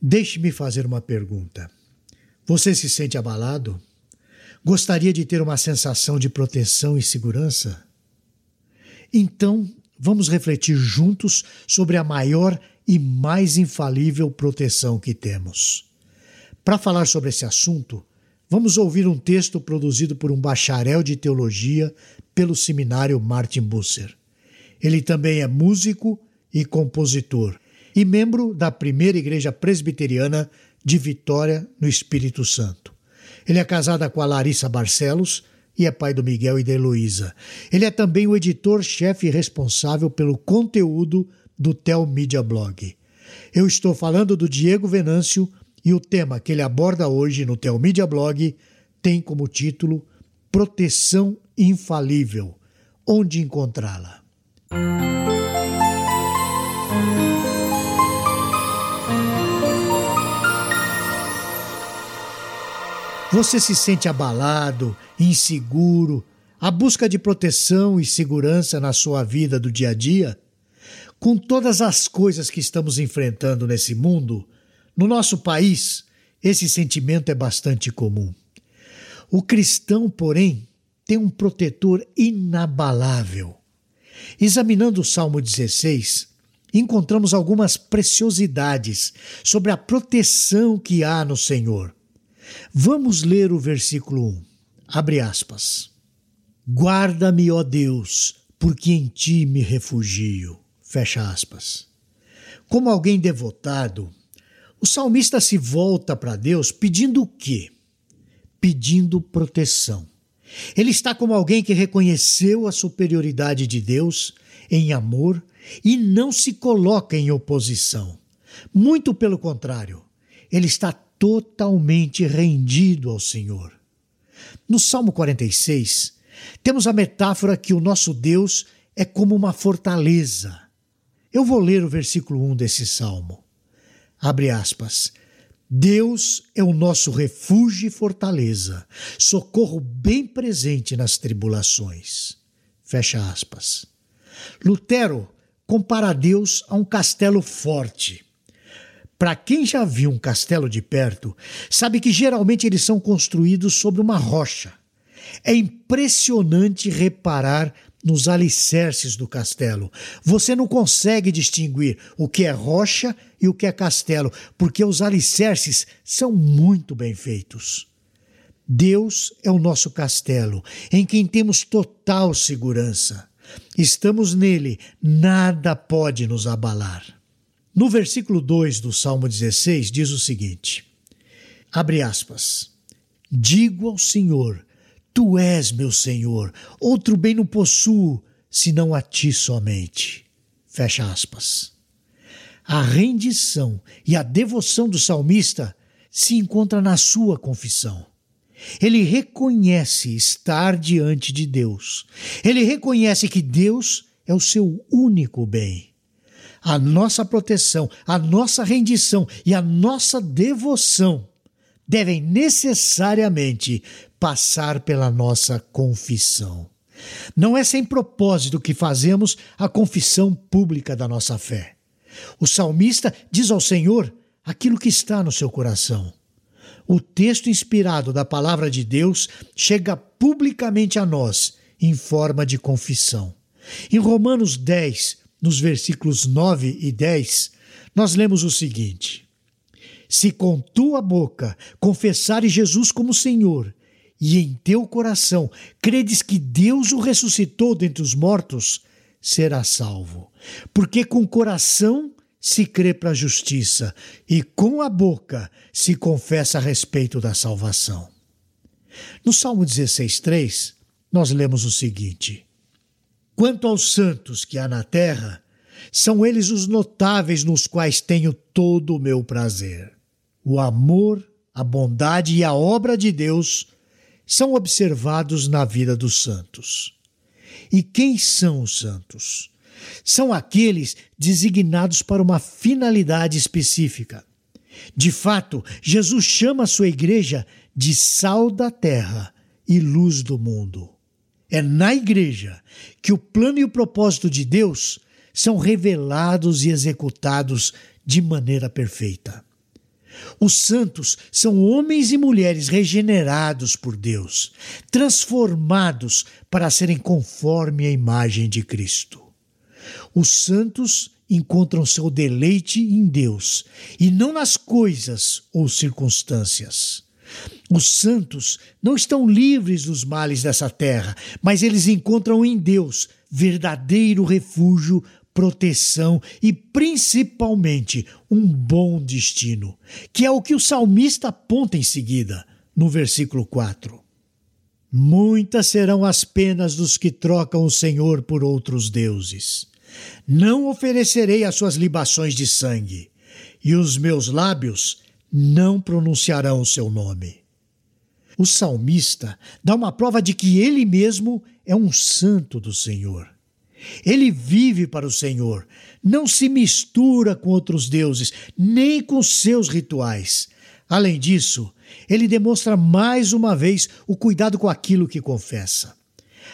Deixe-me fazer uma pergunta. Você se sente abalado? Gostaria de ter uma sensação de proteção e segurança? Então, vamos refletir juntos sobre a maior e mais infalível proteção que temos. Para falar sobre esse assunto, vamos ouvir um texto produzido por um bacharel de teologia pelo seminário Martin Busser. Ele também é músico e compositor e membro da primeira igreja presbiteriana de Vitória, no Espírito Santo. Ele é casado com a Larissa Barcelos e é pai do Miguel e da Heloísa. Ele é também o editor-chefe responsável pelo conteúdo do Tel Media Blog. Eu estou falando do Diego Venâncio e o tema que ele aborda hoje no Tel Media Blog tem como título Proteção Infalível. Onde encontrá-la? Você se sente abalado, inseguro, a busca de proteção e segurança na sua vida do dia a dia? Com todas as coisas que estamos enfrentando nesse mundo, no nosso país, esse sentimento é bastante comum. O cristão, porém, tem um protetor inabalável. Examinando o Salmo 16, encontramos algumas preciosidades sobre a proteção que há no Senhor. Vamos ler o versículo 1. Abre aspas. Guarda-me, ó Deus, porque em ti me refugio. Fecha aspas. Como alguém devotado, o salmista se volta para Deus pedindo o quê? Pedindo proteção. Ele está como alguém que reconheceu a superioridade de Deus em amor e não se coloca em oposição. Muito pelo contrário, ele está totalmente rendido ao Senhor. No Salmo 46, temos a metáfora que o nosso Deus é como uma fortaleza. Eu vou ler o versículo 1 desse salmo. Abre aspas. Deus é o nosso refúgio e fortaleza, socorro bem presente nas tribulações. Fecha aspas. Lutero compara Deus a um castelo forte. Para quem já viu um castelo de perto, sabe que geralmente eles são construídos sobre uma rocha. É impressionante reparar nos alicerces do castelo. Você não consegue distinguir o que é rocha e o que é castelo, porque os alicerces são muito bem feitos. Deus é o nosso castelo, em quem temos total segurança. Estamos nele, nada pode nos abalar. No versículo 2 do Salmo 16 diz o seguinte: abre aspas. Digo ao Senhor, Tu és meu Senhor, outro bem não possuo, senão a ti somente. Fecha aspas. A rendição e a devoção do salmista se encontra na sua confissão. Ele reconhece estar diante de Deus. Ele reconhece que Deus é o seu único bem. A nossa proteção, a nossa rendição e a nossa devoção devem necessariamente passar pela nossa confissão. Não é sem propósito que fazemos a confissão pública da nossa fé. O salmista diz ao Senhor aquilo que está no seu coração. O texto inspirado da palavra de Deus chega publicamente a nós em forma de confissão. Em Romanos 10, nos versículos 9 e 10, nós lemos o seguinte: se com tua boca confessares Jesus como Senhor e em teu coração credes que Deus o ressuscitou dentre os mortos, serás salvo. Porque com o coração se crê para a justiça e com a boca se confessa a respeito da salvação. No Salmo 16,3, nós lemos o seguinte: Quanto aos santos que há na terra, são eles os notáveis nos quais tenho todo o meu prazer o amor, a bondade e a obra de Deus são observados na vida dos santos. E quem são os santos? São aqueles designados para uma finalidade específica. De fato, Jesus chama a sua igreja de sal da terra e luz do mundo. É na igreja que o plano e o propósito de Deus são revelados e executados de maneira perfeita. Os santos são homens e mulheres regenerados por Deus, transformados para serem conforme a imagem de Cristo. Os santos encontram seu deleite em Deus e não nas coisas ou circunstâncias. Os santos não estão livres dos males dessa terra, mas eles encontram em Deus verdadeiro refúgio, proteção e principalmente um bom destino, que é o que o salmista aponta em seguida, no versículo 4. Muitas serão as penas dos que trocam o Senhor por outros deuses. Não oferecerei as suas libações de sangue, e os meus lábios não pronunciarão o seu nome. O salmista dá uma prova de que ele mesmo é um santo do Senhor. Ele vive para o Senhor, não se mistura com outros deuses, nem com seus rituais. Além disso, ele demonstra mais uma vez o cuidado com aquilo que confessa.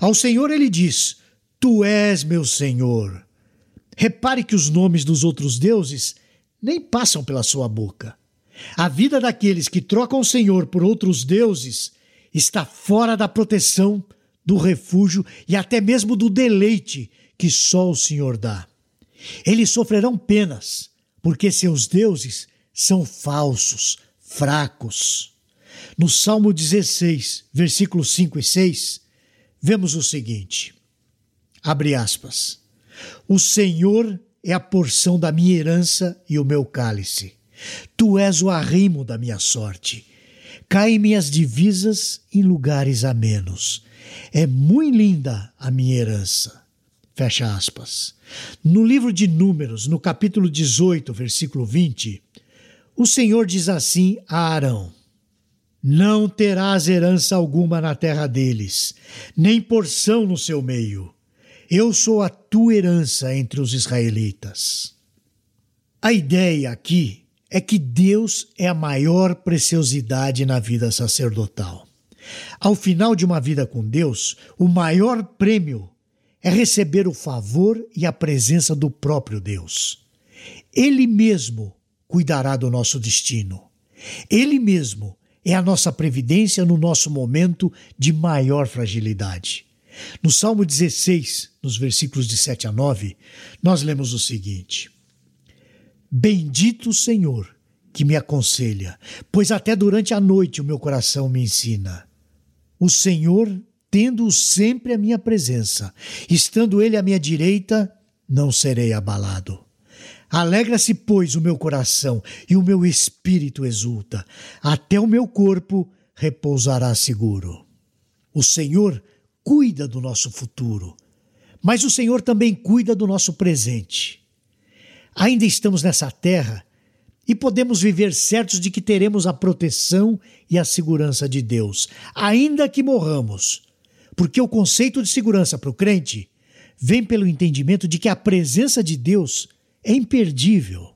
Ao Senhor ele diz: Tu és meu Senhor. Repare que os nomes dos outros deuses nem passam pela sua boca. A vida daqueles que trocam o Senhor por outros deuses está fora da proteção, do refúgio e até mesmo do deleite que só o Senhor dá. Eles sofrerão penas, porque seus deuses são falsos, fracos. No Salmo 16, versículos 5 e 6, vemos o seguinte: abre aspas. O Senhor é a porção da minha herança e o meu cálice. Tu és o arrimo da minha sorte. Caem minhas divisas em lugares amenos. É muito linda a minha herança. Fecha aspas. No livro de Números, no capítulo 18, versículo 20, o Senhor diz assim a Arão: Não terás herança alguma na terra deles, nem porção no seu meio. Eu sou a tua herança entre os israelitas. A ideia aqui é que Deus é a maior preciosidade na vida sacerdotal. Ao final de uma vida com Deus, o maior prêmio é receber o favor e a presença do próprio Deus. Ele mesmo cuidará do nosso destino. Ele mesmo é a nossa previdência no nosso momento de maior fragilidade. No Salmo 16, nos versículos de 7 a 9, nós lemos o seguinte: Bendito o Senhor que me aconselha, pois até durante a noite o meu coração me ensina. O Senhor, tendo sempre a minha presença, estando Ele à minha direita, não serei abalado. Alegra-se, pois, o meu coração e o meu espírito exulta, até o meu corpo repousará seguro. O Senhor cuida do nosso futuro, mas o Senhor também cuida do nosso presente. Ainda estamos nessa terra e podemos viver certos de que teremos a proteção e a segurança de Deus, ainda que morramos. Porque o conceito de segurança para o crente vem pelo entendimento de que a presença de Deus é imperdível.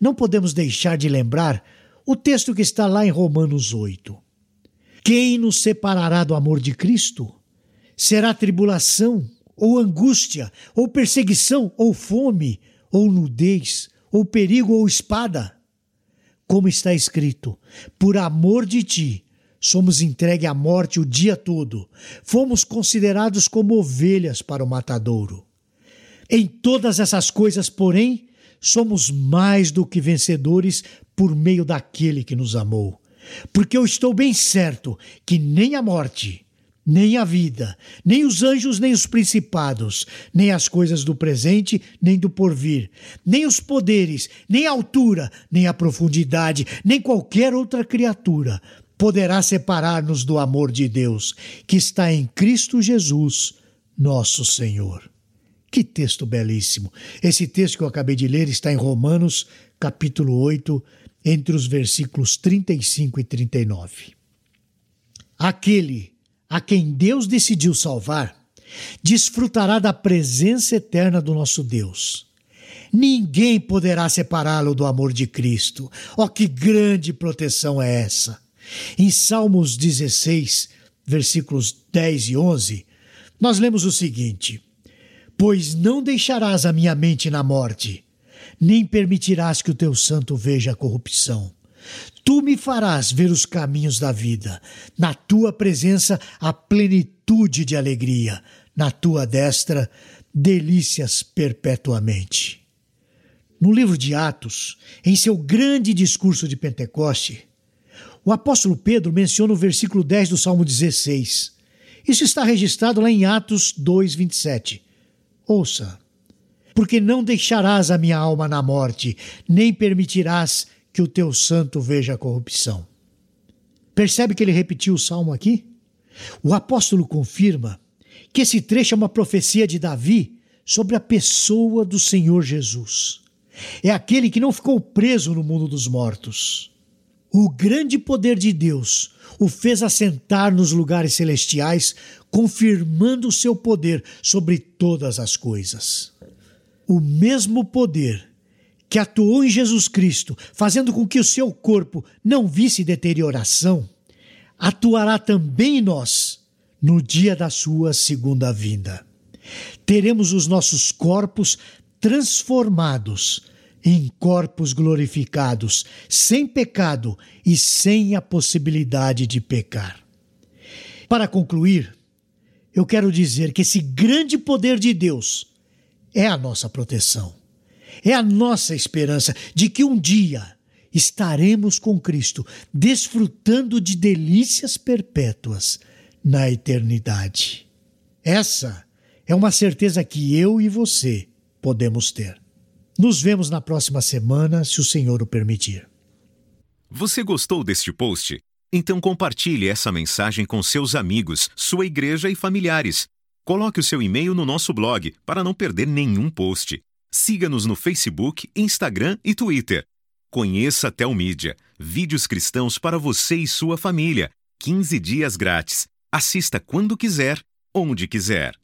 Não podemos deixar de lembrar o texto que está lá em Romanos 8. Quem nos separará do amor de Cristo? Será tribulação, ou angústia, ou perseguição, ou fome, ou nudez, ou perigo ou espada. Como está escrito: por amor de ti, somos entregues à morte o dia todo, fomos considerados como ovelhas para o matadouro. Em todas essas coisas, porém, somos mais do que vencedores por meio daquele que nos amou. Porque eu estou bem certo que nem a morte, nem a vida, nem os anjos, nem os principados, nem as coisas do presente, nem do porvir, nem os poderes, nem a altura, nem a profundidade, nem qualquer outra criatura poderá separar-nos do amor de Deus, que está em Cristo Jesus, nosso Senhor. Que texto belíssimo! Esse texto que eu acabei de ler está em Romanos, capítulo 8, entre os versículos 35 e 39. Aquele a quem Deus decidiu salvar, desfrutará da presença eterna do nosso Deus. Ninguém poderá separá-lo do amor de Cristo. Oh, que grande proteção é essa! Em Salmos 16, versículos 10 e 11, nós lemos o seguinte: Pois não deixarás a minha mente na morte, nem permitirás que o teu santo veja a corrupção. Tu me farás ver os caminhos da vida. Na tua presença, a plenitude de alegria. Na tua destra, delícias perpetuamente. No livro de Atos, em seu grande discurso de Pentecoste, o apóstolo Pedro menciona o versículo 10 do Salmo 16. Isso está registrado lá em Atos 2, 27. Ouça: Porque não deixarás a minha alma na morte, nem permitirás que o teu santo veja a corrupção. Percebe que ele repetiu o salmo aqui? O apóstolo confirma que esse trecho é uma profecia de Davi sobre a pessoa do Senhor Jesus. É aquele que não ficou preso no mundo dos mortos. O grande poder de Deus o fez assentar nos lugares celestiais, confirmando o seu poder sobre todas as coisas. O mesmo poder que atuou em Jesus Cristo, fazendo com que o seu corpo não visse deterioração, atuará também em nós no dia da sua segunda vinda. Teremos os nossos corpos transformados em corpos glorificados, sem pecado e sem a possibilidade de pecar. Para concluir, eu quero dizer que esse grande poder de Deus é a nossa proteção. É a nossa esperança de que um dia estaremos com Cristo, desfrutando de delícias perpétuas na eternidade. Essa é uma certeza que eu e você podemos ter. Nos vemos na próxima semana, se o Senhor o permitir. Você gostou deste post? Então compartilhe essa mensagem com seus amigos, sua igreja e familiares. Coloque o seu e-mail no nosso blog para não perder nenhum post. Siga-nos no Facebook, Instagram e Twitter. Conheça a Telmídia, vídeos cristãos para você e sua família. 15 dias grátis. Assista quando quiser, onde quiser.